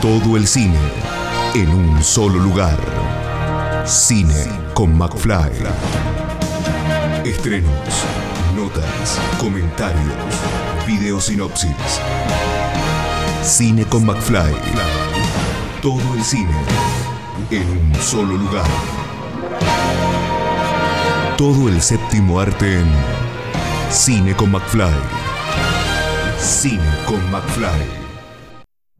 Todo el cine en un solo lugar. Cine con McFly. Estrenos, notas, comentarios, video sinopsis. Cine con McFly. Todo el cine en un solo lugar. Todo el séptimo arte en Cine con McFly. Cine con McFly.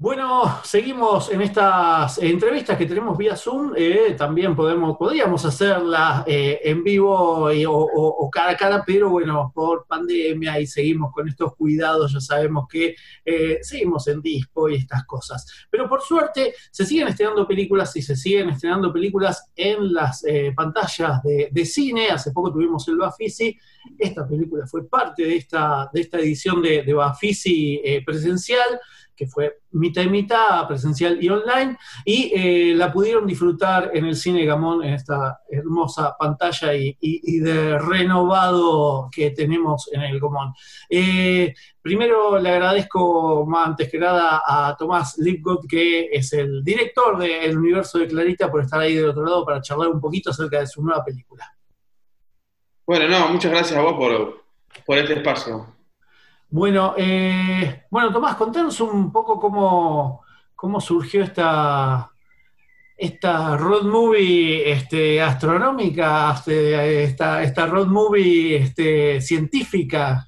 Bueno, seguimos en estas entrevistas que tenemos vía Zoom. Eh, también podemos, podríamos hacerlas eh, en vivo o, cara a cara, pero bueno, por pandemia y seguimos con estos cuidados, ya sabemos que eh, seguimos en disco y estas cosas. Pero por suerte se siguen estrenando películas y se siguen estrenando películas en las pantallas de, cine. Hace poco tuvimos el Bafisi. Esta película fue parte de esta, de esta edición de, de Bafisi presencial que fue mitad y mitad, presencial y online, y eh, la pudieron disfrutar en el Cine Gamón, en esta hermosa pantalla y, de renovado que tenemos en el Gamón. Eh, primero le agradezco más antes que nada a Tomás Lipgut, que es el director del universo de Clarita, por estar ahí del otro lado para charlar un poquito acerca de su nueva película. Bueno, no, muchas gracias a vos por, por este espacio. Bueno, eh, bueno, Tomás, contanos un poco cómo, cómo surgió esta, esta road movie este, astronómica, este, esta, esta road movie este, científica.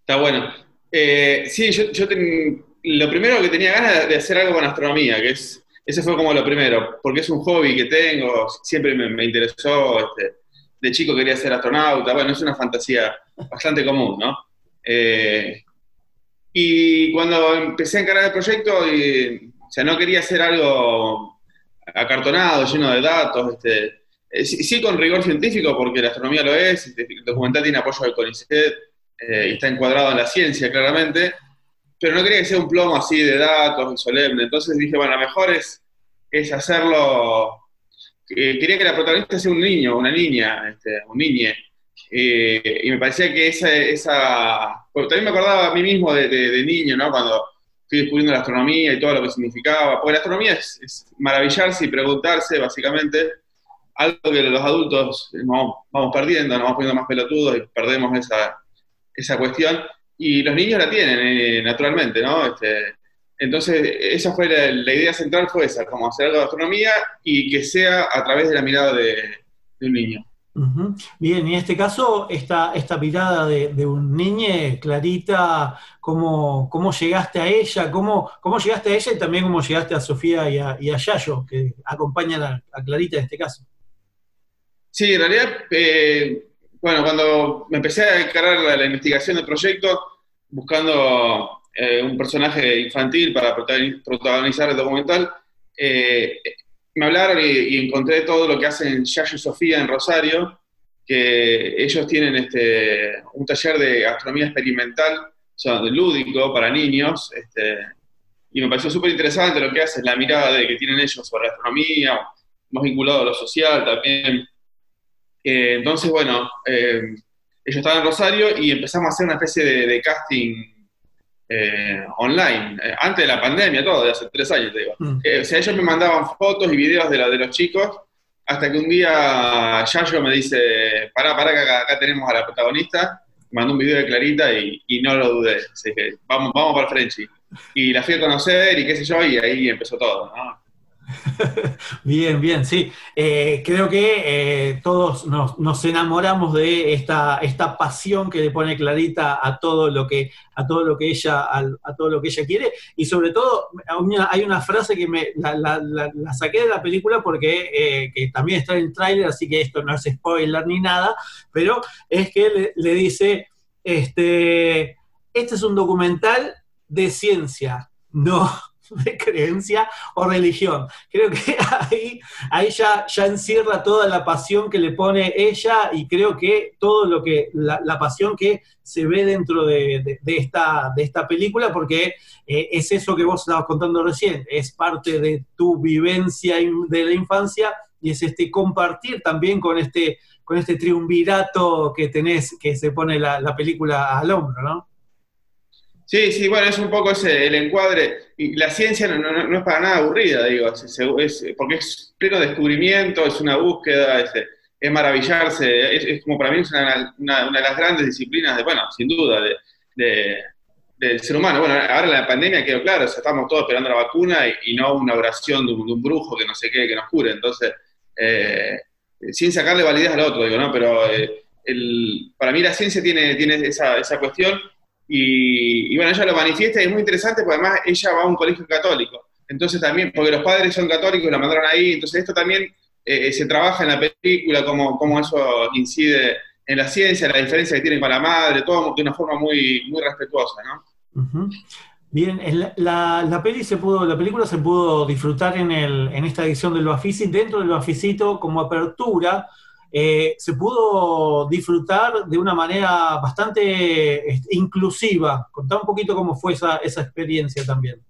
Está bueno. Eh, sí, yo, lo primero que tenía ganas de hacer algo con astronomía, que es, ese fue como lo primero, porque es un hobby que tengo, siempre me, me interesó, este, de chico quería ser astronauta, bueno, es una fantasía bastante común, ¿no? Eh, y cuando empecé a encarar el proyecto, o sea, no quería hacer algo acartonado, lleno de datos, este, eh, sí, con rigor científico, porque la astronomía lo es, este, el documental tiene apoyo del CONICET eh, y está encuadrado en la ciencia, claramente, pero no quería que sea un plomo así de datos y solemne. Entonces dije, bueno, lo mejor es, es hacerlo. quería que la protagonista sea un niño, una niña, este, un niñe. Eh, y me parecía que esa, también me acordaba a mí mismo de, niño, ¿no? Cuando estoy descubriendo la astronomía y todo lo que significaba, porque la astronomía es, maravillarse y preguntarse, básicamente, algo que los adultos vamos, perdiendo, nos vamos poniendo más pelotudos y perdemos esa, esa cuestión, y los niños la tienen, eh, naturalmente, ¿no? Este, entonces, esa fue la, idea central, fue esa, como hacer algo de astronomía y que sea a través de la mirada de un niño. Bien, y en este caso, esta, esta mirada de, un niño, Clarita, ¿cómo, ¿cómo, llegaste a ella? ¿Cómo, ¿Cómo llegaste a ella y también cómo llegaste a Sofía y a, Yayo, que acompañan a, Clarita en este caso? Sí, en realidad, eh, bueno, cuando me empecé a encargar la, investigación del proyecto, buscando eh, un personaje infantil para protagonizar el documental, eh, me hablaron y, encontré todo lo que hacen Yayo Sofía en Rosario, que ellos tienen este, un taller de astronomía experimental, o sea, lúdico para niños, este, y me pareció súper interesante lo que hacen, la mirada de que tienen ellos sobre la astronomía, más vinculado a lo social también. Eh, entonces, bueno, eh, ellos estaban en Rosario y empezamos a hacer una especie de casting eh, online, eh, antes de la pandemia, todo, de hace tres años, digo. Mm. Eh, o sea, ellos me mandaban fotos y videos de, la, de los chicos, hasta que un día Yayo me dice, pará, pará, que acá, tenemos a la protagonista, mandó un video de Clarita y, no lo dudé, así que vamos, vamos para el Frenchy. Y la fui a conocer y qué sé yo, y ahí empezó todo, ¿no? bien, bien, sí. Eh, creo que eh, todos nos, enamoramos de esta, esta pasión que le pone Clarita a todo lo que, a todo lo que ella, a, todo lo que ella quiere. Y sobre todo, hay una frase que me la, saqué de la película porque eh, que también está en el tráiler, así que esto no es spoiler ni nada, pero es que le, le dice, este, este es un documental de ciencia, no de creencia o religión. Creo que ahí, ahí ya, ya encierra toda la pasión que le pone ella y creo que todo lo que, la, pasión que se ve dentro de, esta, de esta película, porque eh, es eso que vos estabas contando recién, es parte de tu vivencia de la infancia y es este compartir también con este, con este triunvirato que tenés, que se pone la, la película al hombro, ¿no? Sí, sí, bueno, es un poco ese, el encuadre. Y la ciencia no, es para nada aburrida, digo, es, porque es pleno descubrimiento, es una búsqueda, es, maravillarse, es, como para mí es una, de las grandes disciplinas, de, bueno, sin duda, de, del ser humano. Bueno, ahora la pandemia quedó claro, estamos todos esperando la vacuna y, no una oración de un, brujo que no sé qué, que nos cure. Entonces, eh, sin sacarle validez al otro, digo, ¿no? Pero eh, para mí la ciencia tiene, tiene esa, esa cuestión y, bueno, ella lo manifiesta y es muy interesante porque además ella va a un colegio católico. Entonces también, porque los padres son católicos y la mandaron ahí, entonces esto también eh, se trabaja en la película, cómo, cómo eso incide en la ciencia, la diferencia que tiene con la madre, todo de una forma muy, muy respetuosa, ¿no? Bien, la, la, peli se pudo, la película se pudo disfrutar en, el, en esta edición del Bafisi, dentro del Bafisito como apertura, eh, se pudo disfrutar de una manera bastante este, inclusiva. Contá un poquito cómo fue esa, esa experiencia también.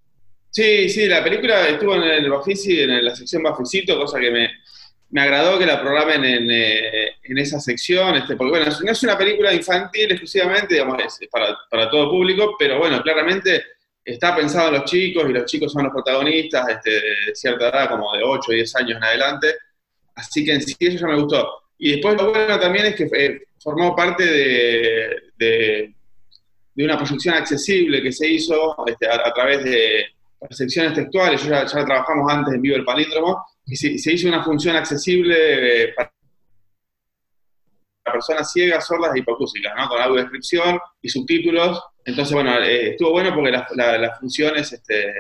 Sí, sí, la película estuvo en el Bafisi, en la sección Bafisito, cosa que me, me agradó que la programen en, eh, en esa sección, este, porque bueno, no es una película infantil exclusivamente, digamos, es para, para, todo público, pero bueno, claramente está pensado en los chicos y los chicos son los protagonistas este, de cierta edad, como de 8 o 10 años en adelante, así que en sí eso ya me gustó. Y después lo bueno también es que eh, formó parte de, de, una proyección accesible que se hizo este, a, través de percepciones textuales, ya, ya trabajamos antes en Vivo el Palíndromo, y se, hizo una función accesible eh, para personas ciegas, sordas e hipocúsicas, ¿no? con audiodescripción y subtítulos. Entonces, bueno, eh, estuvo bueno porque las, funciones este,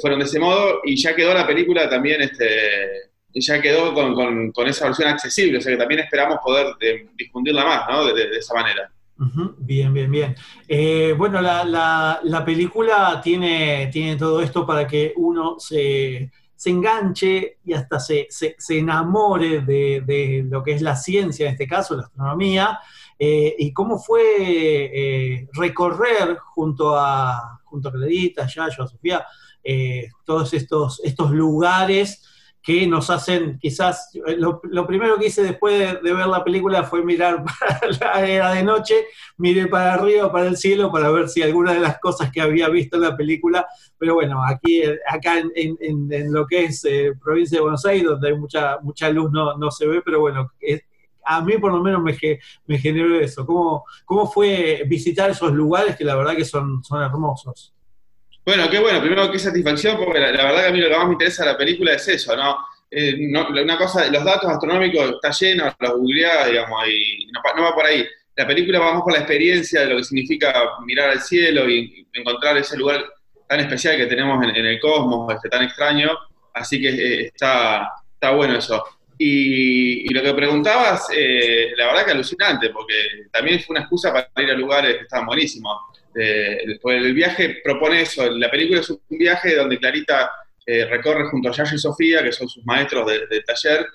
fueron de ese modo y ya quedó la película también, este, ya quedó con, con, esa versión accesible, o sea que también esperamos poder difundirla más, ¿no? De, esa manera. Bien, bien, bien. bueno, la, la, la, película tiene, tiene todo esto para que uno se, se enganche y hasta se, se, enamore de, lo que es la ciencia, en este caso la astronomía, eh, y cómo fue eh, recorrer junto a, junto a Clarita, Yayo, a Sofía, eh, todos estos, estos lugares que nos hacen, quizás, eh, lo, primero que hice después de, ver la película fue mirar para la era de noche, miré para arriba, para el cielo, para ver si alguna de las cosas que había visto en la película, pero bueno, aquí, eh, acá en, lo que es eh, provincia de Buenos Aires, donde hay mucha, mucha luz, no, no se ve, pero bueno, a mí por lo menos me, me generó eso. ¿Cómo, ¿Cómo fue visitar esos lugares que la verdad que son, son hermosos? Bueno, qué bueno, primero qué satisfacción, porque la, verdad que a mí lo que más me interesa de la película es eso, ¿no? Eh, una cosa, los datos astronómicos está lleno, los googleás, digamos, y no, va por ahí. La película vamos por la experiencia de lo que significa mirar al cielo y encontrar ese lugar tan especial que tenemos en, el cosmos, este, tan extraño, así que eh, está, está bueno eso. Y, lo que preguntabas, eh, la verdad que alucinante, porque también fue una excusa para ir a lugares que estaban buenísimos. Eh, el viaje propone eso, la película es un viaje donde Clarita eh, recorre junto a Yaya y Sofía, que son sus maestros del taller,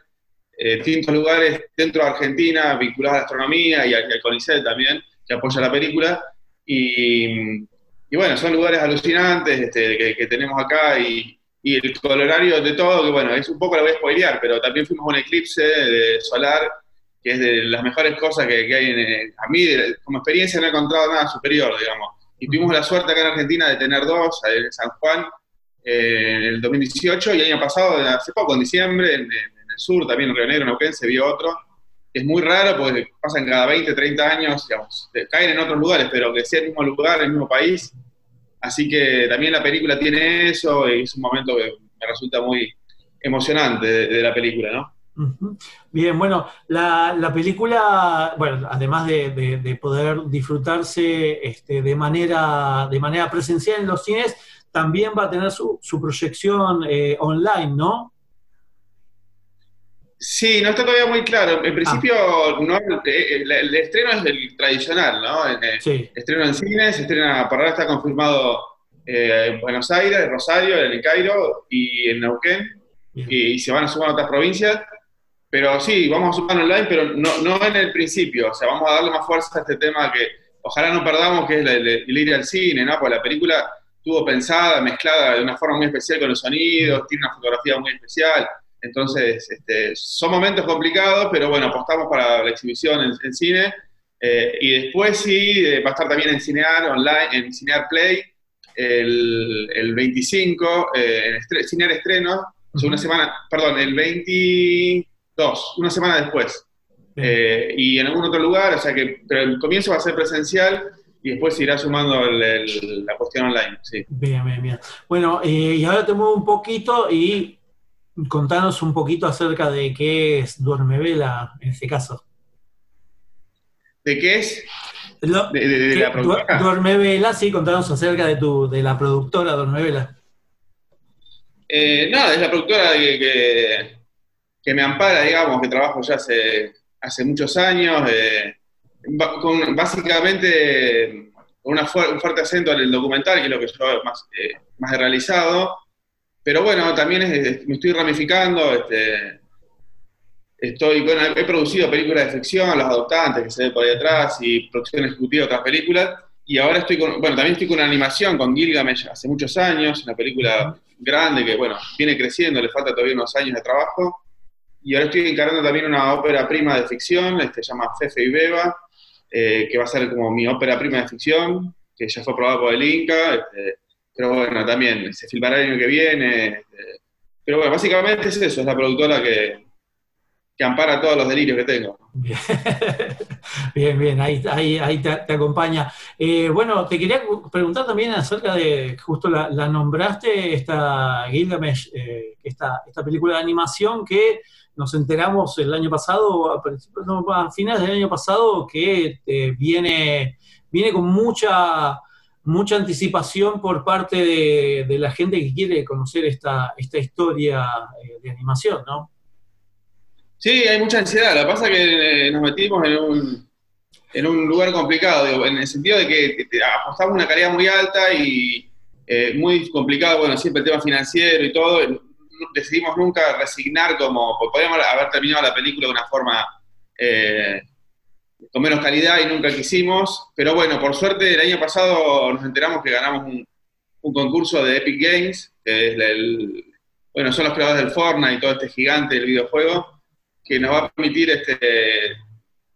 distintos lugares dentro de Argentina vinculados a la astronomía y al, CONICET también, que apoya la película. Y, bueno, son lugares alucinantes este, que, tenemos acá y, el colorario de todo, que bueno, es un poco lo voy a spoilear, pero también fuimos a un eclipse solar que es de las mejores cosas que, hay en, a mí como experiencia no he encontrado nada superior, digamos. Y tuvimos la suerte acá en Argentina de tener dos, en San Juan eh, en el 2018 y el año pasado, hace poco, en diciembre, en, el sur, también en Río Negro, en Neuquén, se vio otro. Es muy raro porque pasan cada 20, 30 años, digamos, caen en otros lugares, pero que sea el mismo lugar, el mismo país. Así que también la película tiene eso y es un momento que me resulta muy emocionante de la película, ¿no? Bien, bueno, la, película, bueno, además de, poder disfrutarse este, de, manera, de manera presencial en los cines, también va a tener su, proyección eh, online, ¿no? Sí, no está todavía muy claro. En principio, ah. no, eh, el, estreno es el tradicional, ¿no? sí. Estreno en cines, estrena, por ahora está confirmado eh, en Buenos Aires, Rosario, en el Cairo y en Neuquén, y, y, se van a sumar otras provincias. Pero sí, vamos a sumar online, pero no, no en el principio. O sea, vamos a darle más fuerza a este tema que ojalá no perdamos, que es el, ir al cine, ¿no? Porque la película estuvo pensada, mezclada de una forma muy especial con los sonidos, tiene una fotografía muy especial. Entonces, este, son momentos complicados, pero bueno, apostamos para la exhibición en, cine. Eh, y después sí, va a estar también en Cinear Online, en Cinear Play, el, el 25, en Cinear Estreno, una semana, perdón, el 22, una semana después. y en algún otro lugar, o sea que, pero el comienzo va a ser presencial y después se irá sumando la cuestión online. Sí. Bien, bien, bien. Bueno, y ahora te muevo un poquito y contanos un poquito acerca de qué es Duermevela en este caso. ¿De qué es? de, la productora. Duermevela, sí, contanos acerca de, tu, de la productora Duermevela. Eh, nada, es la productora que, que, me ampara, digamos, que trabajo ya hace, hace muchos años, eh, con, básicamente con una un fuerte acento en el documental, que es lo que yo más, eh, más he realizado, pero bueno, también me estoy ramificando, este, estoy, bueno, he producido películas de ficción, Los Adoptantes, que se ve por ahí atrás, y producción ejecutiva de otras películas, y ahora estoy con, bueno, también estoy con una animación con Gilgamesh hace muchos años, una película grande que, bueno, viene creciendo, le falta todavía unos años de trabajo, y ahora estoy encargando también una ópera prima de ficción, este, se llama Fefe y Beba, eh, que va a ser como mi ópera prima de ficción, que ya fue aprobada por el Inca, este, pero bueno, también se filmará el año que viene. Este, pero bueno, básicamente es eso, es la productora que, que ampara todos los delirios que tengo. Bien, bien, ahí, ahí, te, acompaña. Eh, bueno, te quería preguntar también acerca de, justo la, nombraste, esta Gilgamesh, eh, esta, esta película de animación que nos enteramos el año pasado, a, a finales del año pasado, que eh, viene, viene con mucha mucha anticipación por parte de, la gente que quiere conocer esta, esta historia eh, de animación, ¿no? Sí, hay mucha ansiedad. Lo que pasa es que eh, nos metimos en un, en un lugar complicado, en el sentido de que apostamos una calidad muy alta y eh, muy complicado, bueno, siempre el tema financiero y todo. Decidimos nunca resignar como, podríamos haber terminado la película de una forma con menos calidad y nunca quisimos. Pero bueno, por suerte el año pasado nos enteramos que ganamos un, concurso de Epic Games, que es el, bueno, son los creadores del Fortnite y todo este gigante del videojuego, que nos va a permitir este,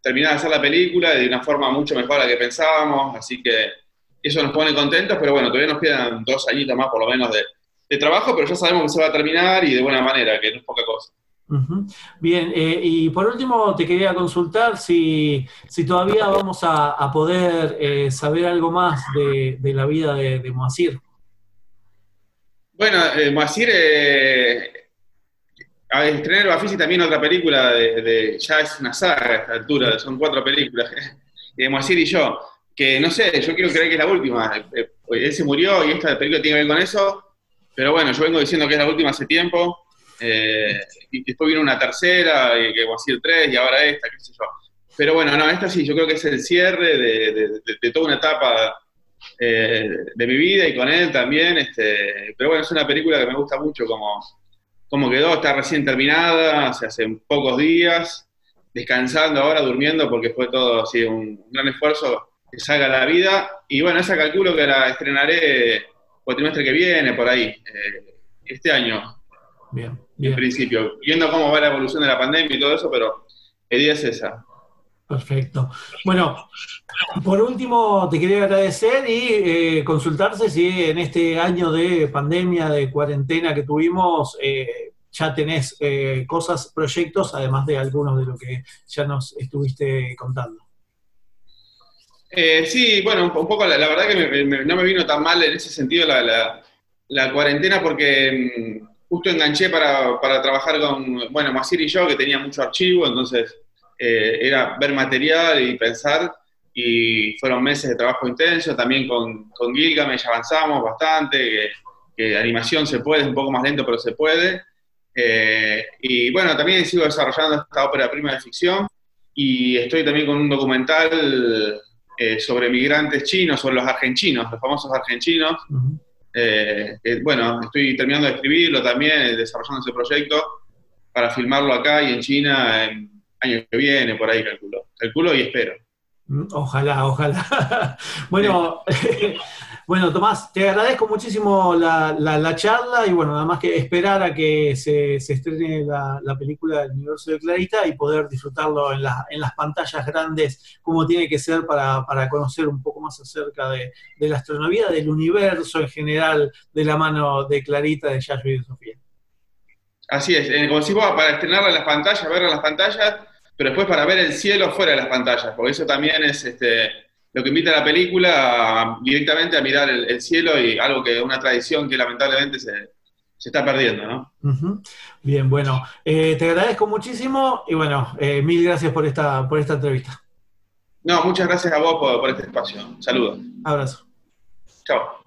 terminar de hacer la película de una forma mucho mejor a la que pensábamos, así que eso nos pone contentos, pero bueno, todavía nos quedan dos añitos más por lo menos de, de trabajo, pero ya sabemos que se va a terminar y de buena manera, que no es poca cosa. Bien, eh, y por último te quería consultar si, todavía vamos a, poder eh, saber algo más de, la vida de, de Moacir. Bueno, eh, Moacir eh, a estrenar Bafisi también otra película de, ya es una saga a esta altura, son cuatro películas, de Moacir y yo, que no sé, yo quiero creer que es la última, él se murió y esta película tiene que ver con eso, pero bueno, yo vengo diciendo que es la última hace tiempo, eh, y después vino una tercera, y que ser tres, y ahora esta, qué sé yo. Pero bueno, no, esta sí, yo creo que es el cierre de, toda una etapa eh, de mi vida y con él también. Este, pero bueno, es una película que me gusta mucho como, como quedó, está recién terminada, se hace pocos días, descansando ahora, durmiendo, porque fue todo así un, gran esfuerzo que salga la vida. Y bueno, esa calculo que la estrenaré el trimestre que viene, por ahí, eh, este año. Bien en principio, viendo cómo va la evolución de la pandemia y todo eso, pero la idea es esa. Perfecto. Bueno, por último, te quería agradecer y eh, consultarse si en este año de pandemia, de cuarentena que tuvimos, eh, ya tenés eh, cosas, proyectos, además de algunos de lo que ya nos estuviste contando. sí, bueno, un, poco, la, verdad que no me vino tan mal en ese sentido la, la cuarentena porque mm, justo enganché para, trabajar con, bueno, Masir y yo, que tenía mucho archivo, entonces eh, era ver material y pensar, y fueron meses de trabajo intenso, también con, con Gilgamesh avanzamos bastante, que, animación se puede, es un poco más lento, pero se puede. Eh, y bueno, también sigo desarrollando esta ópera prima de ficción, y estoy también con un documental eh, sobre migrantes chinos, sobre los argentinos, los famosos argentinos, eh, bueno, estoy terminando de escribirlo también, eh, desarrollando ese proyecto para filmarlo acá y en China en año que viene, por ahí calculo. Calculo y espero. Mm, ojalá, ojalá. bueno, Bueno, Tomás, te agradezco muchísimo la, charla y bueno, nada más que esperar a que se, estrene la, película del universo de Clarita y poder disfrutarlo en, las pantallas grandes como tiene que ser para, conocer un poco más acerca de, la astronomía, del universo en general, de la mano de Clarita, de Yayo y de Sofía. Así es, eh, como decimos, para estrenarla en las pantallas, verla en las pantallas, pero después para ver el cielo fuera de las pantallas, porque eso también es este, lo que invita a la película directamente a mirar el, cielo y algo que es una tradición que lamentablemente se, está perdiendo, ¿no? Bien, bueno, eh, te agradezco muchísimo y bueno, eh, mil gracias por esta, por esta entrevista. No, muchas gracias a vos por, por este espacio. Saludos. Abrazo. Chao.